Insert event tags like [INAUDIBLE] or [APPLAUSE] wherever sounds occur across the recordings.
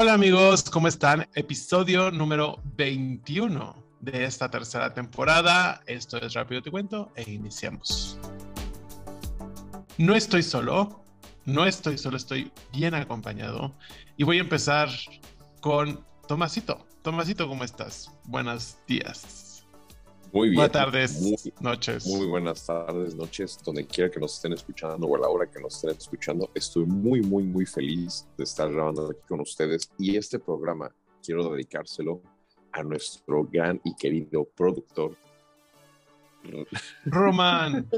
Hola amigos, ¿cómo están? Episodio número 21 de esta tercera temporada. Esto es Rápido Te Cuento e iniciamos. No estoy solo, no estoy solo, estoy bien acompañado y voy a empezar con Tomasito. Tomasito, ¿cómo estás? Buenos días. Muy bien. Buenas tardes, Muy, noches. muy buenas tardes, noches, donde quiera que nos estén escuchando o a la hora que nos estén escuchando. Estoy muy, muy, muy feliz de estar grabando aquí con ustedes. Y este programa quiero dedicárselo a nuestro gran y querido productor. Román,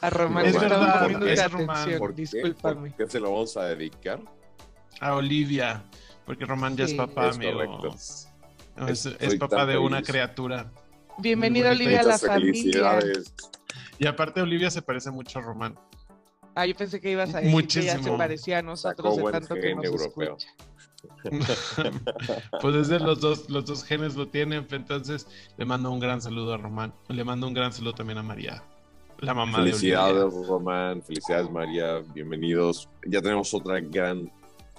A Román Es verdad, atención, ¿Por qué? discúlpame. ¿Por qué se lo vamos a dedicar? a Olivia, porque Román ya es papá, es amigo. Es, papá de una feliz. criatura. Bienvenida Olivia a la familia. felicidades. Y aparte Olivia se parece mucho a Román. Ah, yo pensé que ibas a decir que ya se Muchísimo. parecía a nosotros Sacó de tanto que nos europeo. escucha. [LAUGHS] pues desde los dos, los dos genes lo tienen, entonces le mando un gran saludo a Román. Le mando un gran saludo también a María, la mamá de Felicidades. Román. Felicidades, María. Bienvenidos. Ya tenemos otra gran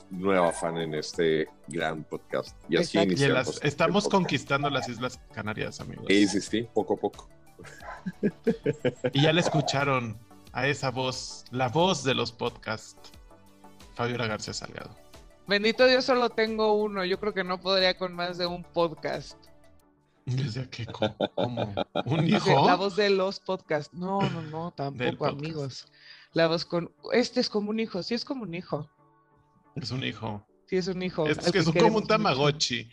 nueva fan en este gran podcast. Y así Exacto. Y en las- iniciamos. estamos el podcast. conquistando las Islas Canarias, amigos. Sí, sí, sí, poco a poco. Y ya le escucharon a esa voz, la voz de los podcasts, Fabiola García Salgado. Bendito Dios, solo tengo uno. Yo creo que no podría con más de un podcast. Decía que ¿cómo? ¿Un Dice, hijo? La voz de los podcasts. No, no, no, tampoco, amigos. La voz con. Este es como un hijo. Sí, es como un hijo. Es un hijo. Sí, es un hijo. Es, que que es como un. Tamagotchi.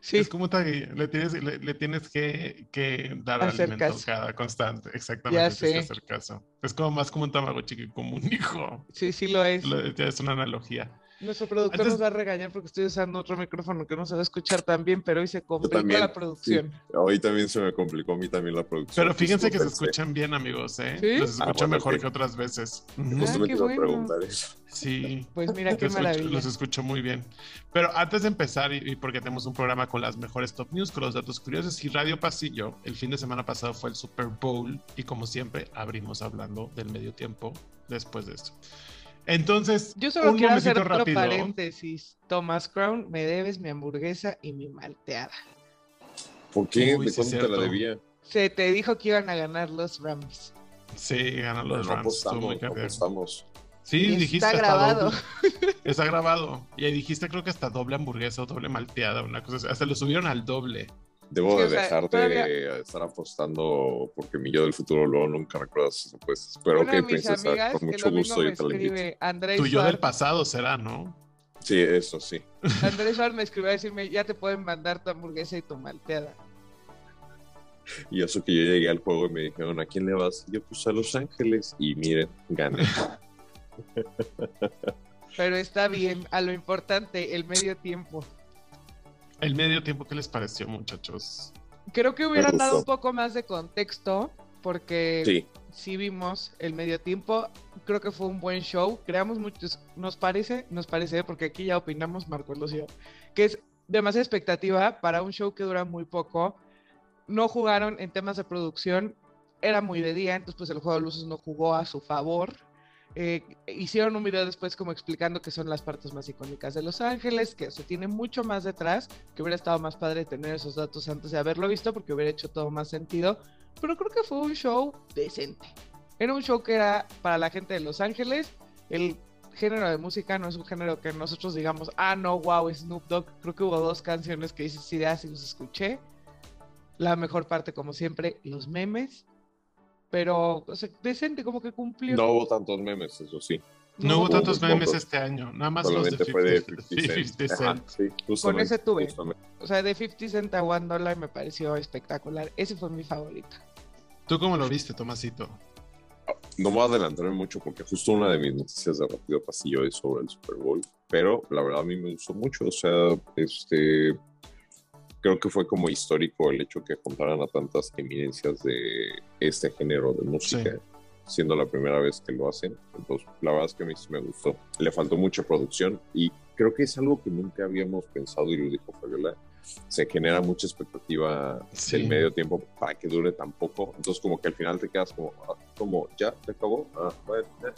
Sí, Es como le tienes, le, le tienes que, que dar Hacer alimento caso. cada constante. Exactamente. Ya tienes que sé. hacer caso. Es como más como un Tamagotchi que como un hijo. sí, sí lo es. Es una analogía. Nuestro productor Antes- nos va a regañar porque estoy usando otro micrófono que no se va a escuchar tan bien, pero hoy se complicó también, la producción. Hoy también se me complicó a mí también la producción. Pero fíjense que se escuchan bien, amigos, ¿eh? ¿Sí? Los Ah, escucho bueno, mejor ok. que otras veces. Justo Ah, iba a bueno. preguntar eso. Sí. Pues mira qué Los escucho, maravilla. los escucho muy bien. Pero antes de empezar, y, y porque tenemos un programa con las mejores top news, con los datos curiosos y Radio Pasillo, el fin de semana pasado fue el Super Bowl y como siempre abrimos hablando del medio tiempo después de esto. Entonces, Yo solo un quiero hacer otro rápido. paréntesis. Thomas Crown, me debes mi hamburguesa y mi malteada. ¿Por qué? Uy, ¿De sí, cuánto te la debía? Se te dijo que iban a ganar los Rams. Sí, ganan los no Rams. apostamos, no apostamos. Sí, Y dijiste está hasta grabado. doble. Está grabado. Y ahí dijiste creo que hasta doble hamburguesa o doble malteada, una cosa así. Hasta lo subieron al doble. Debo Sí, de sea, dejar todavía- de estar apostando porque mi yo del futuro luego nunca recuerdas esas apuestas. Pero Una ok, princesa, con mucho lo gusto yo te la invito. Andrés Tu yo del pasado será, ¿no? Sí, eso sí. [LAUGHS] Andrés Suárez me escribió a decirme, ya te pueden mandar tu hamburguesa y tu malteada. Y eso que yo llegué al juego y me dijeron, ¿a quién le vas? Yo puse a Los Ángeles y miren, gané. [LAUGHS] Pero está bien, a lo importante, el medio tiempo. El medio tiempo, ¿qué les pareció, muchachos? Creo que hubieran dado un poco más de contexto, porque Sí, sí vimos el medio tiempo. Creo que fue un buen show. Creamos muchos, nos parece, nos parece, porque aquí ya opinamos Marco yo, que es demasiada expectativa para un show que dura muy poco. No jugaron en temas de producción, era muy de día, entonces pues el juego de luces no jugó a su favor. Eh, hicieron un video después como explicando que son las partes más icónicas de Los Ángeles, que se tiene mucho más detrás, que hubiera estado más padre tener esos datos antes de haberlo visto porque hubiera hecho todo más sentido, pero creo que fue un show decente. Era un show que era para la gente de Los Ángeles, el género de música no es un género que nosotros digamos, ah, no, wow, Snoop Dogg, creo que hubo dos canciones que dices ideas y los escuché. La mejor parte, como siempre, los memes. Pero, o sea, decente, como que cumplió. no hubo tantos memes, eso sí. No, hubo hubo tantos memes pocos. este año, nada más los de Solamente fue de 50, 50 Cent. 50 Ajá, Cent. sí, justamente, ese tuve. justamente. O sea, de 50 Cent a One Dollar me pareció espectacular. Ese fue mi favorito. ¿Tú cómo lo viste, Tomasito? No voy a adelantarme mucho porque justo una de mis noticias de Rápido Pasillo es sobre el Super Bowl, pero la verdad a mí me gustó mucho, o sea, este, creo que fue como histórico el hecho que juntaran a tantas eminencias de este género de música, siendo la primera vez que lo hacen, entonces la verdad es que a mí sí me gustó, le faltó mucha producción y creo que es algo que nunca habíamos pensado y lo dijo Fabiola, se genera mucha expectativa Sí. del medio tiempo para que dure tan poco. Entonces, como que al final te quedas como, ah, como ya, se acabó. Ah,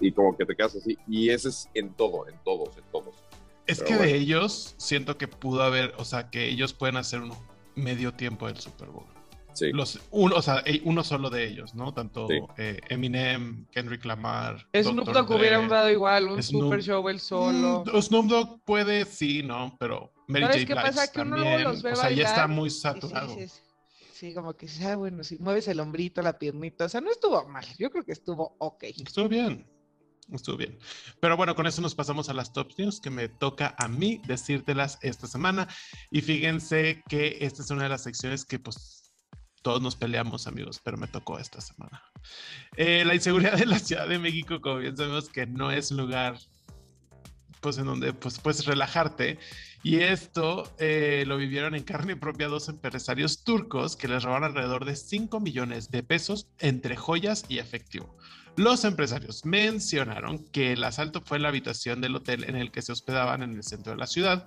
y como que te quedas así. Y ese es en todo, en todos, en todos. Es Pero que bueno. de ellos siento que pudo haber, o sea, que ellos pueden hacer un medio tiempo del Super Bowl. Sí, Los, uno, o sea, eh, uno solo de ellos, ¿no? Tanto Sí. eh, Eminem, Kendrick Lamar. Snoop. Dogg hubiera Dre. dado igual un Snoop- super show él solo. Mm, Snoop Dogg puede, sí, ¿no? Pero Mary ¿Sabes J. qué Blige pasa? Que uno también. los ve o sea, ya está muy sí saturado. sí, como que sea bueno, si mueves el hombrito, la piernita, o sea, no estuvo mal, yo creo que estuvo ok. Estuvo bien. Estuvo bien. Pero bueno, con eso nos pasamos a las top news que me toca a mí decírtelas esta semana. Y fíjense que esta es una de las secciones que pues todos nos peleamos, amigos, pero me tocó esta semana. Eh, la inseguridad de la Ciudad de México, como bien sabemos que no es lugar pues en donde pues puedes relajarte. Y esto eh, lo vivieron en carne propia dos empresarios turcos que les robaron alrededor de 5 millones de pesos entre joyas y efectivo. Los empresarios mencionaron que el asalto fue en la habitación del hotel en el que se hospedaban en el centro de la ciudad.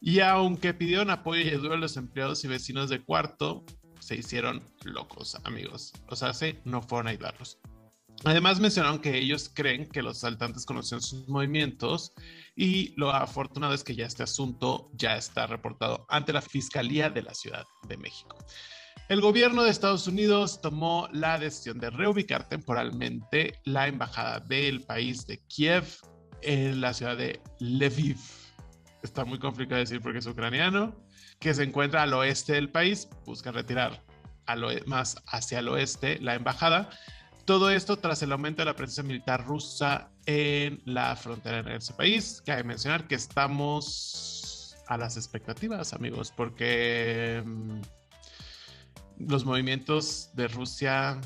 Y aunque pidieron apoyo y ayuda a los empleados y vecinos de cuarto, se hicieron locos, amigos. O sea, no fueron a ayudarlos. Además mencionaron que ellos creen que los asaltantes conocían sus movimientos y lo afortunado es que ya este asunto ya está reportado ante la Fiscalía de la Ciudad de México. El gobierno de Estados Unidos tomó la decisión de reubicar temporalmente la embajada del país de Kiev en la ciudad de Lviv. Está muy complicado decir porque es ucraniano, que se encuentra al oeste del país. Busca retirar al oe- más hacia el oeste la embajada. Todo esto tras el aumento de la presencia militar rusa en la frontera en ese país. Cabe mencionar que estamos a las expectativas, amigos, porque mm, los movimientos de Rusia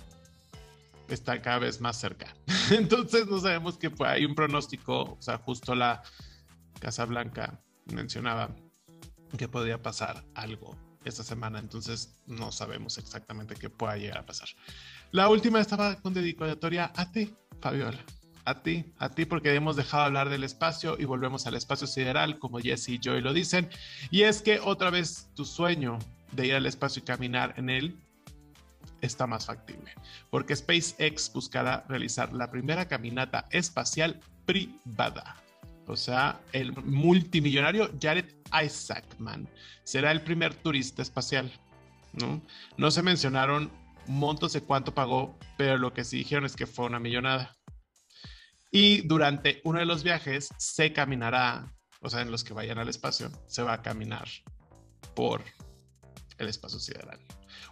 están cada vez más cerca. [LAUGHS] Entonces no sabemos que hay un pronóstico, o sea, justo la Casa Blanca mencionaba que podría pasar algo esta semana, entonces no sabemos exactamente qué pueda llegar a pasar. La última estaba con dedicatoria a ti, Fabiola. A ti, a ti, porque hemos dejado hablar del espacio y volvemos al espacio sideral, como Jesse y Joy lo dicen. Y es que otra vez tu sueño de ir al espacio y caminar en él está más factible, porque SpaceX buscará realizar la primera caminata espacial privada. O sea, el multimillonario Jared Isaacman será el primer turista espacial. ¿no? no se mencionaron montos de cuánto pagó, pero lo que sí dijeron es que fue una millonada. Y durante uno de los viajes se caminará, o sea, en los que vayan al espacio, se va a caminar por el espacio sideral.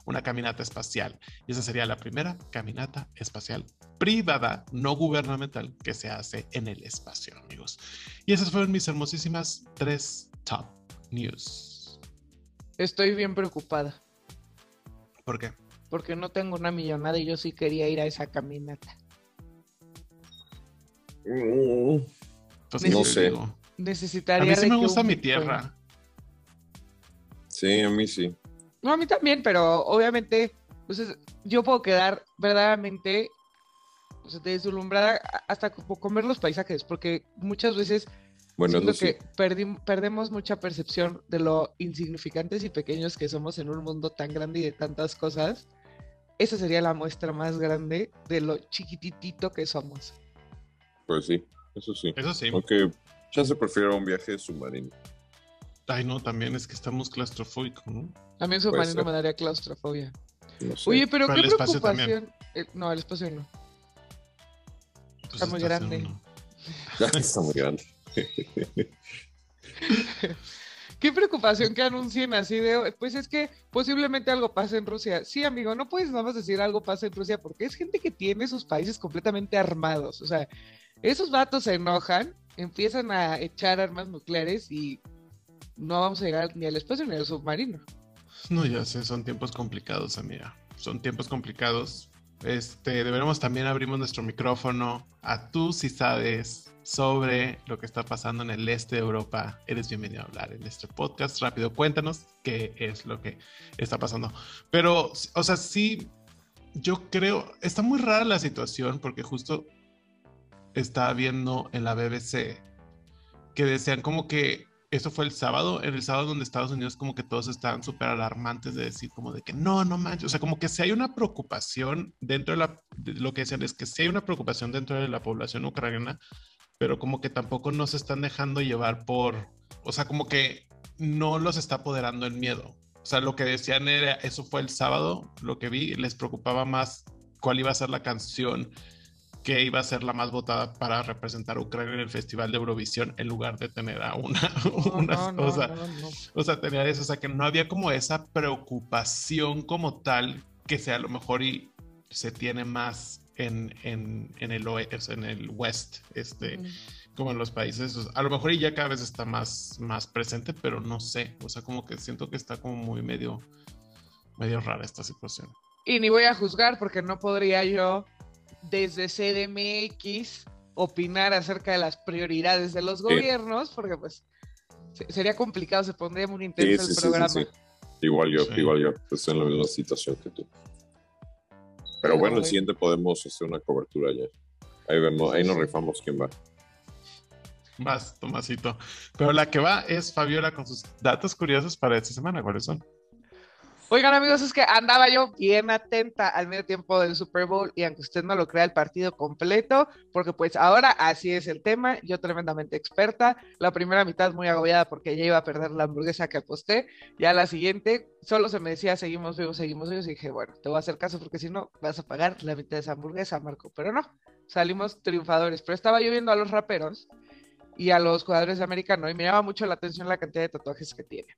Una caminata espacial. Y esa sería la primera caminata espacial privada, no gubernamental, que se hace en el espacio, amigos. Y esas fueron mis hermosísimas tres top news. Estoy bien preocupada ¿Por qué? porque no tengo una millonada y yo sí quería ir a esa caminata. Pues, No ¿qué te sé. digo? A Necesitaría mí sí me gusta un mi tierra. Sí, a mí sí. No, a mí también, pero obviamente, pues es- yo puedo quedar verdaderamente pues, deslumbrada hasta comer los paisajes, porque muchas veces Bueno, siento sí. que perdi- perdemos mucha percepción de lo insignificantes y pequeños que somos en un mundo tan grande y de tantas cosas. Esa sería la muestra más grande de lo chiquititito que somos. Pues sí, eso sí. Eso sí. Aunque ya se prefiere un viaje submarino. Ay, no, también es que estamos claustrofóbicos, ¿no? También Puede submarino ser. me daría claustrofobia. No sé. Oye, pero, Pero qué el preocupación. Eh, no, el espacio no. Pues Está muy grande. en uno. [LAUGHS] Está muy grande. [LAUGHS] Qué preocupación que anuncien así de, pues es que posiblemente algo pase en Rusia. Sí, amigo, no puedes nada más decir algo pasa en Rusia porque es gente que tiene sus países completamente armados. O sea, esos vatos se enojan, empiezan a echar armas nucleares y no vamos a llegar ni al espacio ni al submarino. No, ya sé, son tiempos complicados, amiga. Son tiempos complicados. Este, deberemos también abrimos nuestro micrófono a tú si sabes sobre lo que está pasando en el este de Europa. Eres bienvenido a hablar en este podcast. Rápido, cuéntanos qué es lo que está pasando. Pero, o sea, sí, yo creo, está muy rara la situación porque justo estaba viendo en la BBC que decían como que eso fue el sábado, en el sábado donde Estados Unidos como que todos estaban súper alarmantes de decir como de que no, no manches, o sea, como que si hay una preocupación dentro de la, de lo que decían es que si hay una preocupación dentro de la población ucraniana pero como que tampoco no se están dejando llevar por, o sea, como que no los está apoderando el miedo. O sea, lo que decían era, eso fue el sábado, lo que vi, les preocupaba más cuál iba a ser la canción que iba a ser la más votada para representar a Ucrania en el Festival de Eurovisión en lugar de tener a una, [LAUGHS] una cosa. o sea, tener eso, o sea, que no había como esa preocupación como tal que sea a lo mejor y se tiene más en, en, en el oeste, en el west, este, como en los países. a lo mejor ya cada vez está más, más presente, pero no sé. O sea, como que siento que está como muy medio, medio rara esta situación. Y ni voy a juzgar porque no podría yo desde CDMX opinar acerca de las prioridades de los gobiernos, porque pues sería complicado, se pondría muy intenso el programa. igual yo, igual yo, estoy en la misma situación que tú. Pero bueno, el siguiente podemos hacer una cobertura ya. Ahí vemos, ahí nos rifamos quién va. Más, Tomasito. Pero la que va es Fabiola con sus datos curiosos para esta semana. ¿Cuáles son? Oigan amigos, es que andaba yo bien atenta al medio tiempo del Super Bowl y aunque usted no lo crea el partido completo, porque pues ahora así es el tema, yo tremendamente experta, la primera mitad muy agobiada porque ya iba a perder la hamburguesa que aposté, ya la siguiente solo se me decía seguimos vivos, seguimos vivos y dije, bueno, te voy a hacer caso porque si no vas a pagar la mitad de esa hamburguesa, Marco, pero no, salimos triunfadores, pero estaba yo viendo a los raperos y a los jugadores de americano y me llama mucho la atención la cantidad de tatuajes que tienen.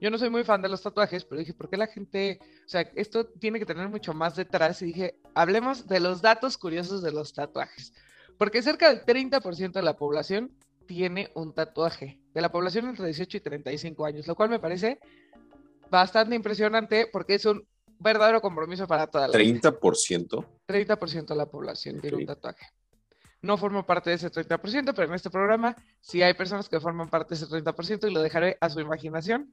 Yo no soy muy fan de los tatuajes, pero dije, ¿por qué la gente, o sea, esto tiene que tener mucho más detrás? Y dije, hablemos de los datos curiosos de los tatuajes. Porque cerca del 30% de la población tiene un tatuaje, de la población entre 18 y 35 años, lo cual me parece bastante impresionante porque es un verdadero compromiso para toda la ¿30%? 30% de la población tiene un tatuaje. No formo parte de ese 30%, pero en este programa sí hay personas que forman parte de ese 30% y lo dejaré a su imaginación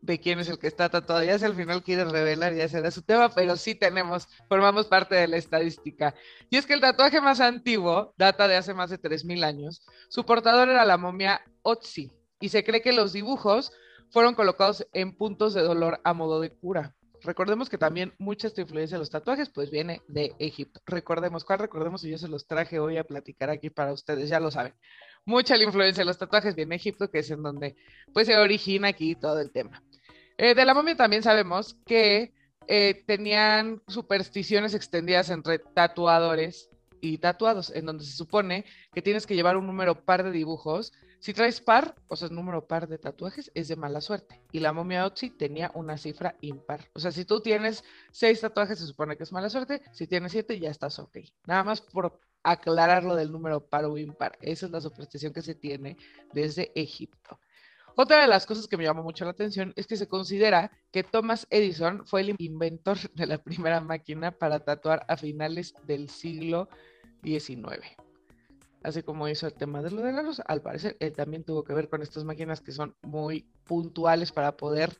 de quién es el que está tatuado. Ya si al final quiere revelar, ya será su tema, pero sí tenemos, formamos parte de la estadística. Y es que el tatuaje más antiguo data de hace más de 3.000 años. Su portador era la momia Otzi, y se cree que los dibujos fueron colocados en puntos de dolor a modo de cura. Recordemos que también mucha esta influencia de los tatuajes pues viene de Egipto. Recordemos, ¿cuál recordemos? Y yo se los traje hoy a platicar aquí para ustedes, ya lo saben. Mucha la influencia de los tatuajes viene de Egipto, que es en donde pues se origina aquí todo el tema. Eh, de la momia también sabemos que eh, tenían supersticiones extendidas entre tatuadores y tatuados, en donde se supone que tienes que llevar un número par de dibujos. Si traes par, o sea, número par de tatuajes, es de mala suerte. Y la momia Otzi tenía una cifra impar. O sea, si tú tienes seis tatuajes, se supone que es mala suerte. Si tienes siete, ya estás ok. Nada más por aclarar lo del número par o impar. Esa es la superstición que se tiene desde Egipto. Otra de las cosas que me llamó mucho la atención es que se considera que Thomas Edison fue el inventor de la primera máquina para tatuar a finales del siglo XIX. Así como hizo el tema de lo de la luz, al parecer él también tuvo que ver con estas máquinas que son muy puntuales para poder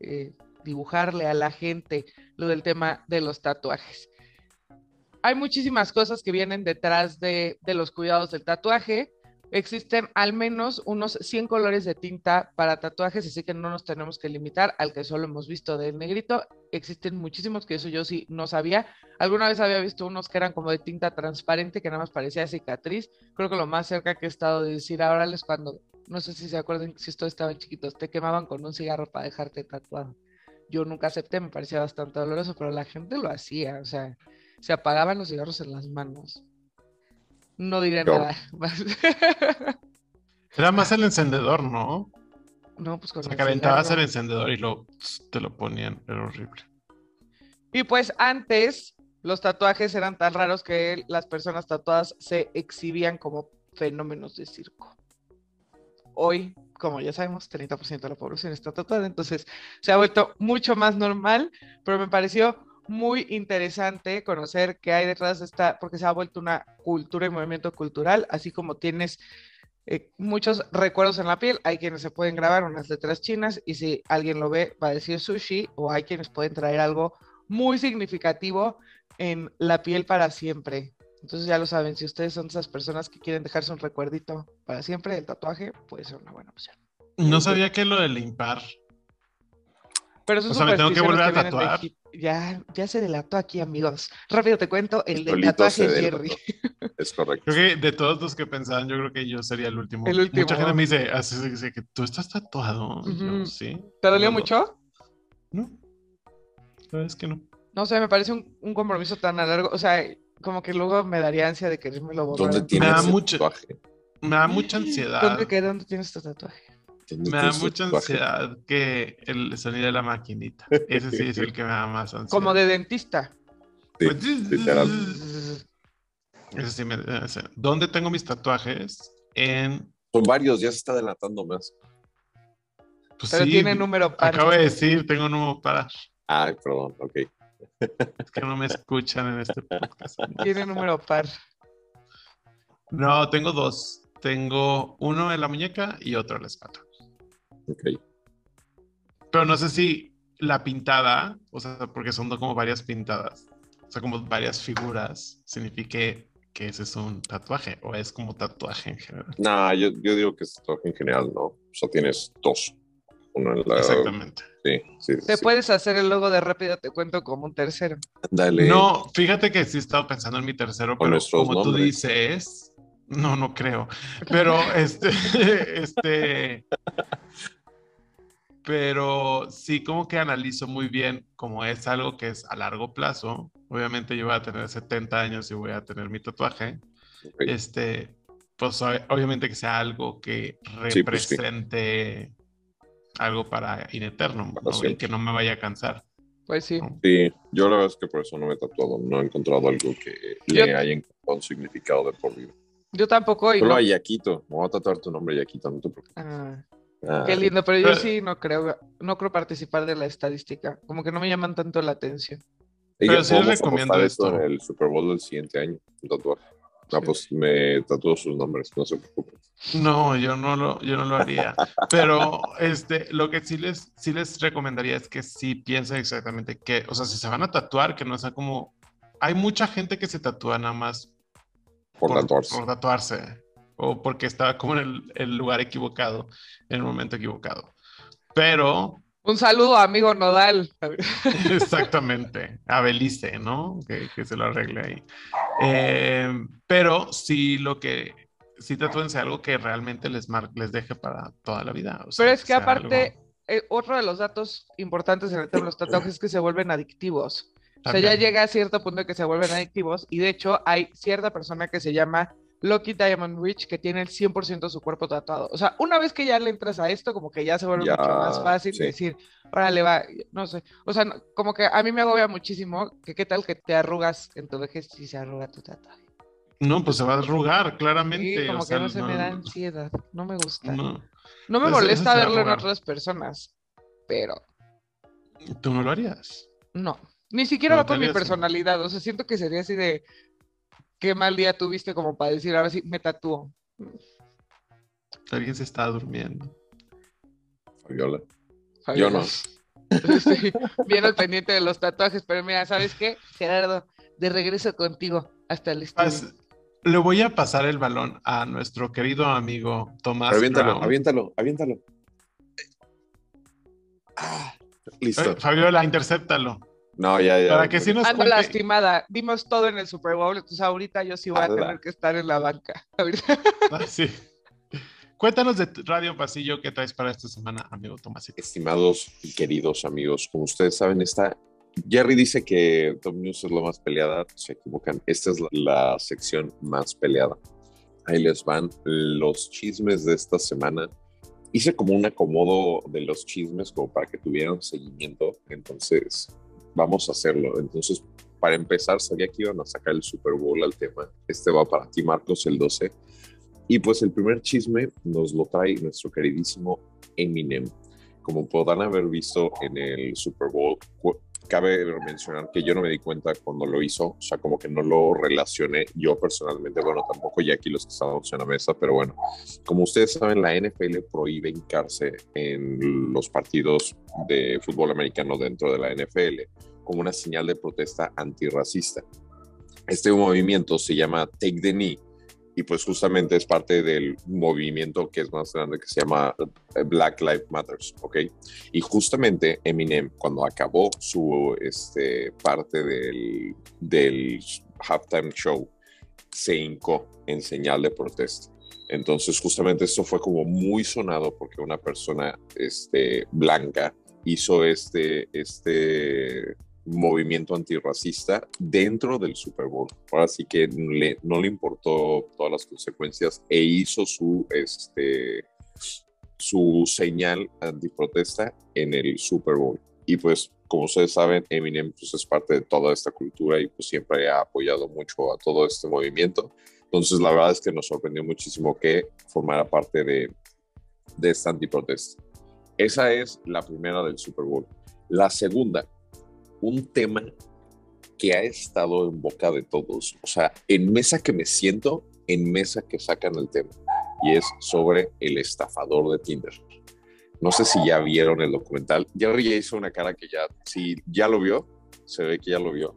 eh, dibujarle a la gente lo del tema de los tatuajes. Hay muchísimas cosas que vienen detrás de, de los cuidados del tatuaje. Existen al menos unos 100 colores de tinta para tatuajes, así que no nos tenemos que limitar al que solo hemos visto del negrito. Existen muchísimos que eso yo sí no sabía. Alguna vez había visto unos que eran como de tinta transparente, que nada más parecía cicatriz. Creo que lo más cerca que he estado de decir ahora es cuando, no sé si se acuerdan, si ustedes estaban chiquitos, te quemaban con un cigarro para dejarte tatuado. Yo nunca acepté, me parecía bastante doloroso, pero la gente lo hacía, o sea, se apagaban los cigarros en las manos. No diré nada [LAUGHS] Era más el encendedor, ¿no? No, pues con o sea, calentabas el encendedor y lo, te lo ponían, era horrible. Y pues antes los tatuajes eran tan raros que las personas tatuadas se exhibían como fenómenos de circo. Hoy, como ya sabemos, 30% de la población está tatuada, entonces se ha vuelto mucho más normal, pero me pareció muy interesante conocer qué hay detrás de esta, porque se ha vuelto una cultura y movimiento cultural, así como tienes eh, muchos recuerdos en la piel, hay quienes se pueden grabar unas letras chinas y si alguien lo ve va a decir sushi o hay quienes pueden traer algo muy significativo en la piel para siempre. Entonces ya lo saben, si ustedes son esas personas que quieren dejarse un recuerdito para siempre, el tatuaje puede ser una buena opción. No sabía que lo del impar. Pero eso o sea, me tengo que volver a tatuar. Ya, ya se delató aquí, amigos. Rápido te cuento el del tatuaje de. Jerry. Es correcto. Creo que de todos los que pensaban, yo creo que yo sería el último. El último. Mucha gente me dice, así dice que tú estás tatuado. Yo, sí. ¿Te dolió No, mucho? No. La verdad es que no. No sé, me parece un, un compromiso tan a largo. O sea, como que luego me daría ansia de quererme lo borrar. ¿Dónde tienes Me da ese mucho- tatuaje? Me da mucha ansiedad. ¿Dónde, qué, ¿Dónde tienes tu tatuaje? ¿Dónde Me da mucha ansiedad que el sonido de la maquinita. Ese sí es el que me da más ansiedad. Como de dentista. Sí, Pues, literal. Ese sí me-. ¿Dónde tengo mis tatuajes? En. Son varios, ya se está delatando más. Pues Pero sí, tiene número par. Acabo de decir, tengo número para. Ay, perdón, ok. Es que no me escuchan en este podcast. Tiene número par. No, tengo dos. Tengo uno en la muñeca y otro en la espalda. Ok. Pero no sé si la pintada, o sea, porque son como varias pintadas, o sea, como varias figuras, signifique que ese es un tatuaje o es como tatuaje en general. Nah, yo, yo digo que es tatuaje en general, ¿no? O sea, tienes dos. Uno en la. Exactamente. Sí, sí. Te sí. puedes hacer el logo de rápido, te cuento como un tercero. Dale. No, fíjate que sí he estado pensando en mi tercero, Con pero como tú nombres. dices, no, no creo. Pero este, [LAUGHS] este, [LAUGHS] pero sí como que analizo muy bien como es algo que es a largo plazo. Obviamente yo voy a tener 70 años y voy a tener mi tatuaje. Ok. Este, pues ob- obviamente que sea algo que Sí, pues, sí. represente algo para in eternum, Para ¿no? y que no me vaya a cansar. Pues sí. ¿no? Sí, yo la verdad es que por eso no me he tatuado. No he encontrado algo que Yo- le haya encontrado un significado de por vida. Yo tampoco. Y Solo no- a Yaquito. Me voy a tatuar tu nombre, Yaquito. No te preocupes. Ah, Ah, qué lindo, pero yo [LAUGHS] sí no creo, no creo participar de la estadística. Como que no me llaman tanto la atención. pero sí les recomiendo esto en el Super Bowl del siguiente año. Un tatuaje. Ah, Sí. pues me tatúo sus nombres, no se preocupen. No, yo no lo, yo no lo haría. Pero este, lo que sí les, sí les recomendaría es que sí piensen exactamente que, o sea, si se van a tatuar, que no sea como. Hay mucha gente que se tatúa nada más Por, tatuarse. por tatuarse, o porque estaba como en el, el lugar equivocado, en el momento equivocado. Pero, Un saludo, amigo Nodal. exactamente, a Belice, ¿no? Que, que se lo arregle ahí. Eh, pero sí lo que, sí tatúense algo que realmente les, mar- les deje para toda la vida. o sea, Pero es que aparte, algo- eh, otro de los datos importantes en el tema de los tatuajes es que se vuelven adictivos. O sea, También. ya llega a cierto punto que se vuelven adictivos y de hecho hay cierta persona que se llama Lucky Diamond Rich que tiene el 100% de su cuerpo tatuado. O sea, una vez que ya le entras a esto, como que ya se vuelve Ya, mucho más fácil sí. decir, órale, va, no sé. O sea, no- como que a mí me agobia muchísimo que qué tal que te arrugas en tu vejez si se arruga tu tatuaje. No, pues se va a arrugar, claramente. Sí, como o sea, que no se me da ansiedad, no me gusta. No, no, me molesta verlo en otras personas, pero tú no lo harías. No, ni siquiera va con mi personalidad. O sea, siento que sería así de qué mal día tuviste como para decir, ahora sí, me tatúo. Alguien se está durmiendo. Fabiola. Fabiola. Yo no. [LAUGHS] Estoy bien al pendiente de los tatuajes, pero mira, ¿sabes qué? Gerardo, de regreso contigo hasta el estudio. Pas- le voy a pasar el balón a nuestro querido amigo Tomás. Aviéntalo, Brown. aviéntalo, aviéntalo. Ah, listo. Eh, Fabiola, intercéptalo. No, ya, ya. Para que sí nos Ando cuente. lastimada, dimos todo en el Super Bowl, entonces ahorita yo sí voy a Ala. tener que estar en la banca. [LAUGHS] Ah, sí. Cuéntanos de Radio Pasillo qué traes para esta semana, amigo Tomásito. Estimados y queridos amigos, como ustedes saben, esta Jerry dice que Top News es la más peleada, se equivocan. Esta es la, la sección más peleada. Ahí les van los chismes de esta semana. Hice como un acomodo de los chismes como para que tuvieran seguimiento, entonces vamos a hacerlo. Entonces, para empezar, sabía que iban a sacar el Super Bowl al tema. Este va para ti, Marcos, el 12. Y pues el primer chisme nos lo trae nuestro queridísimo Eminem. Como podrán haber visto en el Super Bowl, cabe mencionar que yo no me di cuenta cuando lo hizo, o sea, como que no lo relacioné yo personalmente, bueno, tampoco ya aquí los que estábamos en la mesa, pero bueno, como ustedes saben, la NFL prohíbe hincarse en los partidos de fútbol americano dentro de la NFL como una señal de protesta antirracista. Este movimiento se llama Take the Knee y pues justamente es parte del movimiento que es más grande que se llama eh, Black Lives Matters, ¿ok? Y justamente Eminem, cuando acabó su este, parte del, del halftime show, se hincó en señal de protesta. Entonces, justamente esto fue como muy sonado porque una persona este, blanca hizo este, este movimiento antirracista dentro del Super Bowl. Ahora sí que no le importó todas las consecuencias e hizo su, este, su señal antiprotesta en el Super Bowl. Y pues, como ustedes saben, Eminem pues, es parte de toda esta cultura y pues siempre ha apoyado mucho a todo este movimiento. Entonces, la verdad es que nos sorprendió muchísimo que formara parte de, de esta antiprotesta. Esa es la primera del Super Bowl. La segunda, un tema que ha estado en boca de todos. O sea, en mesa que me siento, en mesa que sacan el tema. Y es sobre el estafador de Tinder. No sé si ya vieron el documental. Ya hizo una cara que ya, si ya lo vio, se ve que ya lo vio.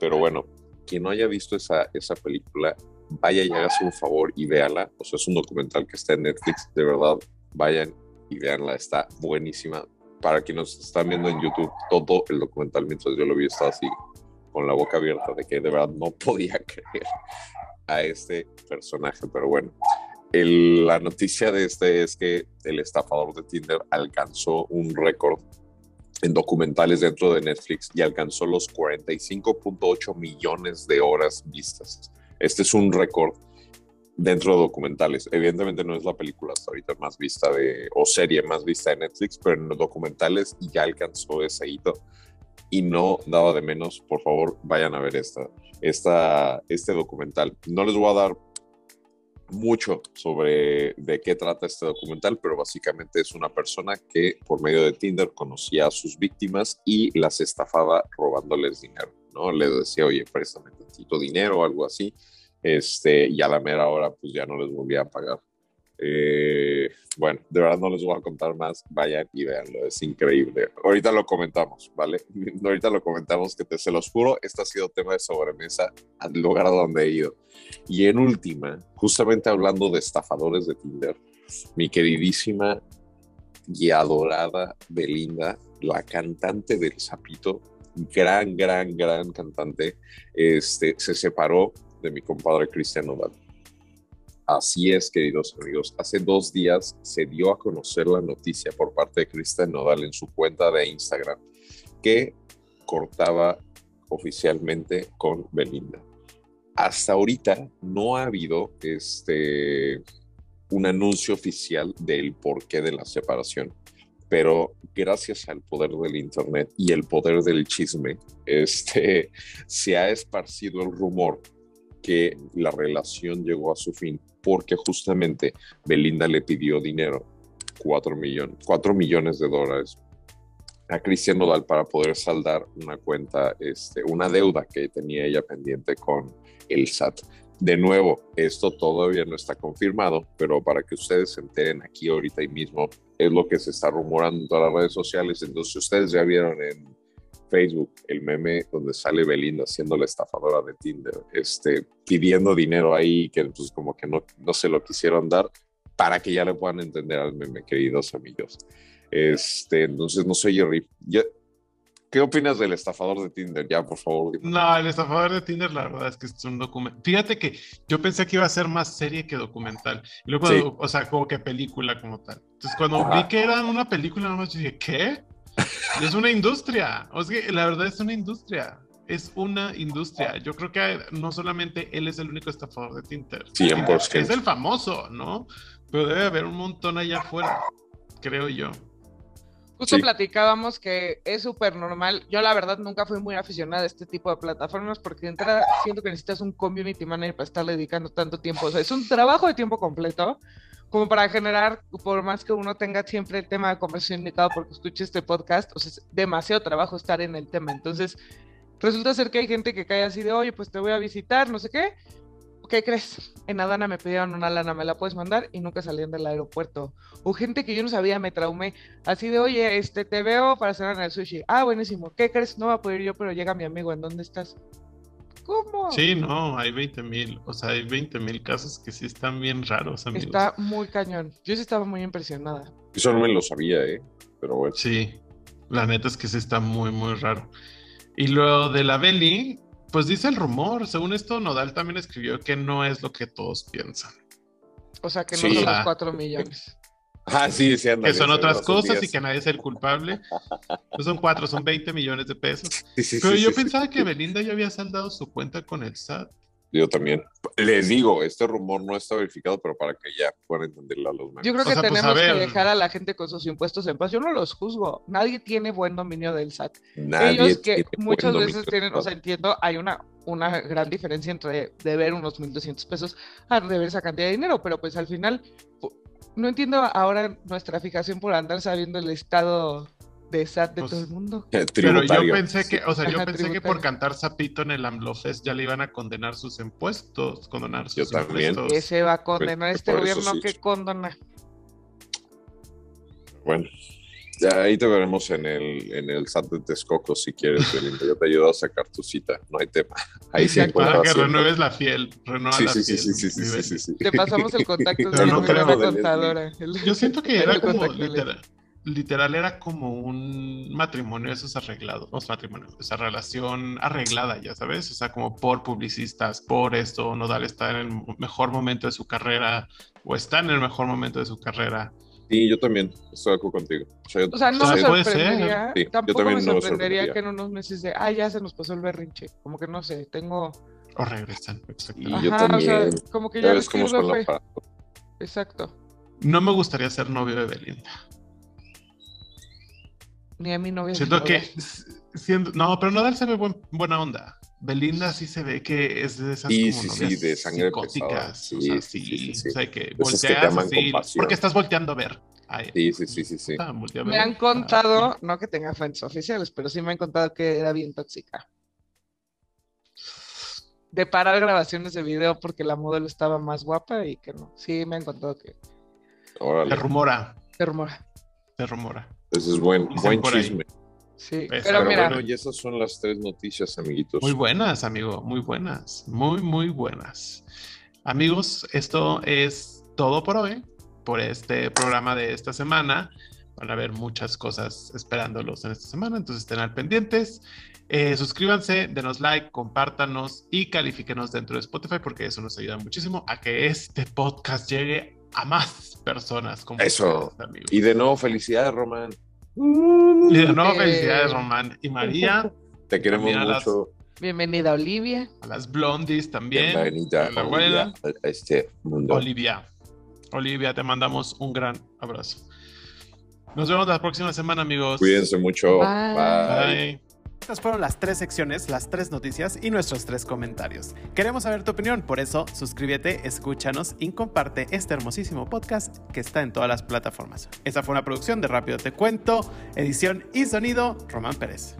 Pero bueno, quien no haya visto esa, esa película, vaya y hágase un favor y véala. O sea, es un documental que está en Netflix. De verdad, vayan y véanla. Está buenísima. Para quienes nos están viendo en YouTube, todo el documental mientras yo lo vi estaba así con la boca abierta de que de verdad no [LAUGHS] podía creer a este personaje. Pero bueno, la noticia de este es que el estafador de Tinder alcanzó un récord en documentales dentro de Netflix y alcanzó los 45.8 millones de horas vistas. Este es un récord dentro de documentales. Evidentemente no es la película hasta ahorita más vista de, o serie más vista de Netflix, pero en los documentales ya alcanzó ese hito y no daba de menos. Por favor, vayan a ver esta, esta, este documental. No les voy a dar mucho sobre de qué trata este documental, pero básicamente es una persona que por medio de Tinder conocía a sus víctimas y las estafaba robándoles dinero, ¿no? Les decía, oye, préstame tantito dinero o algo así, este, y a la mera hora pues ya no les volvía a pagar. Eh, bueno, de verdad no les voy a contar más, vayan y véanlo, es increíble. Ahorita lo comentamos, ¿vale? [LAUGHS] Ahorita lo comentamos que te se los juro, este ha sido tema de sobremesa al lugar donde he ido. Y en última, justamente hablando de estafadores de Tinder, mi queridísima y adorada Belinda, la cantante del Zapito, gran, gran, gran cantante, este, se separó de mi compadre Cristian Nodal. Así es, queridos amigos. Hace dos días se dio a conocer la noticia por parte de Cristian Nodal en su cuenta de Instagram que cortaba oficialmente con Belinda. Hasta ahorita no ha habido este, un anuncio oficial del porqué de la separación, pero gracias al poder del Internet y el poder del chisme, este, se ha esparcido el rumor que la relación llegó a su fin porque justamente Belinda le pidió dinero, 4 millones, 4 millones de dólares a Cristian Nodal para poder saldar una cuenta, este, una deuda que tenía ella pendiente con el SAT. De nuevo, esto todavía no está confirmado, pero para que ustedes se enteren aquí ahorita y mismo, es lo que se está rumorando en todas las redes sociales. Entonces, ustedes ya vieron en Facebook el meme donde sale Belinda siendo la estafadora de Tinder, este, pidiendo dinero ahí que pues como que no, no se lo quisieron dar para que ya le puedan entender al meme, queridos amigos. Este, entonces, no sé, Jerry, ¿qué opinas del estafador de Tinder? Ya, por favor. No, el estafador de Tinder, la verdad es que es un documental. Fíjate que yo pensé que iba a ser más serie que documental. luego, o sea, como que película como tal. Entonces, cuando vi que era una película, nada más dije, ¿qué? Es una industria. O sea, la verdad es una industria. Es una industria. Yo creo que no solamente él es el único estafador de Tinder. 100%. Es el famoso, ¿no? Pero debe haber un montón allá afuera, creo yo. Justo platicábamos que es súper normal. Yo la verdad nunca fui muy aficionada a este tipo de plataformas porque de entrada siento que necesitas un community manager para estar dedicando tanto tiempo. O sea, es un trabajo de tiempo completo como para generar, por más que uno tenga siempre el tema de conversación indicado porque escuche este podcast, o sea, es demasiado trabajo estar en el tema. Entonces, resulta ser que hay gente que cae así de, oye, pues te voy a visitar, no sé qué. ¿Qué crees? En Adana me pidieron una lana, ¿me la puedes mandar? Y nunca salían del aeropuerto. O gente que yo no sabía, me traumé. Así de, oye, este, te veo para cenar en el sushi. Ah, buenísimo. ¿Qué crees? No va a poder yo, pero llega mi amigo. ¿En dónde estás? ¿Cómo? Sí, no, hay 20 mil. O sea, hay 20 mil casos que sí están bien raros, amigos. Está muy cañón. Yo sí estaba muy impresionada. Eso no me lo sabía, ¿eh? Pero bueno. Sí, la neta es que sí está muy, muy raro. Y lo de la Belly, pues dice el rumor. Según esto, Nodal también escribió que no es lo que todos piensan. O sea, que no Sí. son los Ah. 4 millones. Ah, sí, sí, ándale, Que son sí, otras cosas y días. que nadie es el culpable. No son cuatro, son 20 millones de pesos. Sí, sí, Pero sí, yo sí, sí. pensaba que Belinda ya había saldado su cuenta con el SAT. Yo también. Les digo, este rumor no está verificado, pero para que ya puedan entenderlo a los memes. Yo creo O que sea, pues, tenemos que ver. dejar a la gente con sus impuestos en paz. Yo no los juzgo. Nadie tiene buen dominio del SAT. Nadie Ellos que muchas veces tienen, o sea, entiendo, hay una, una gran diferencia entre deber unos 1.200 pesos a deber esa cantidad de dinero, pero pues al final, no entiendo ahora nuestra fijación por andar sabiendo el estado de SAT de Pues, todo el mundo. Pero yo pensé que, o sea, yo Ajá, pensé que por cantar sapito en el AMLOFest ya le iban a condenar sus impuestos, condonar sus Yo también. impuestos. Que se va a condenar este por eso gobierno sí. que condona. Bueno, ahí te veremos en el, en el SAT de Texcoco si quieres, Belinda. Yo te ayudo a sacar tu cita, no hay tema. Ahí sí Exacto. Para encuentras que siempre. renueves la fiel, renueva Sí, la sí, sí, fiel. sí, sí, sí, sí, sí, sí. Te pasamos el contacto de no Leslie. contadora. Yo siento que era como literal, literal era como un matrimonio de esos arreglados, no es matrimonio, esa relación arreglada, ya sabes, o sea, como por publicistas, por esto, Nodal está en el mejor momento de su carrera o está en el mejor momento de su carrera. Sí, yo también estoy de acuerdo contigo. O sea, yo- O sea, no O sea, me sorprendería, Sí, yo tampoco también me no me sorprendería sorprendería. que en unos meses de, ah, ya se nos pasó el berrinche. Como que no sé, tengo. O regresan, exacto. Y yo Ajá, o sea, también. como que Ya ya ves cómo son la para- Exacto. No me gustaría ser novio de Belinda. Ni a mi novia. Siento que, siendo, no, pero Nodal se ve buen- buena onda. Belinda sí se ve que es de esas Sí, como sí, sí, de sangre psicóticas. o Sí, sea, sí, sí, sí, sí, sí. o sea, que que volteas aman así, porque estás volteando a ver. Ay, Sí, sí, sí, sí, sí. ah, Me han Ah, contado, no que tenga fuentes oficiales, pero sí me han contado que era bien tóxica. De parar grabaciones de video porque la modelo estaba más guapa y que no. Sí, me han contado que Se Órale, rumora, se rumora. se rumora. ese es buen, buen ahí. Sí, Pero pero Pero mira, bueno, y esas son las tres noticias, amiguitos. Muy buenas, amigo, muy buenas, muy, muy buenas. Amigos, esto es todo por hoy, por este programa de esta semana. Van a haber muchas cosas esperándolos en esta semana, entonces estén al pendientes. Eh, suscríbanse, denos like, compártanos y califíquenos dentro de Spotify porque eso nos ayuda muchísimo a que este podcast llegue a más personas como Eso. ustedes, amigos. Y de nuevo, felicidades, Román. Y de nuevo, Eh. felicidades, Román y María, [LAUGHS] Te queremos También a las- mucho. bienvenida Olivia. a las blondies también. Bienvenida a la a, abuela. a este mundo. Olivia. Olivia, te mandamos un gran abrazo. Nos vemos la próxima semana, amigos. Cuídense mucho. Bye. Bye. Bye. Estas fueron las tres secciones, las tres noticias y nuestros tres comentarios. Queremos saber tu opinión, por eso suscríbete, escúchanos y comparte este hermosísimo podcast que está en todas las plataformas. Esta fue una producción de Rápido Te Cuento, edición y sonido, Román Pérez.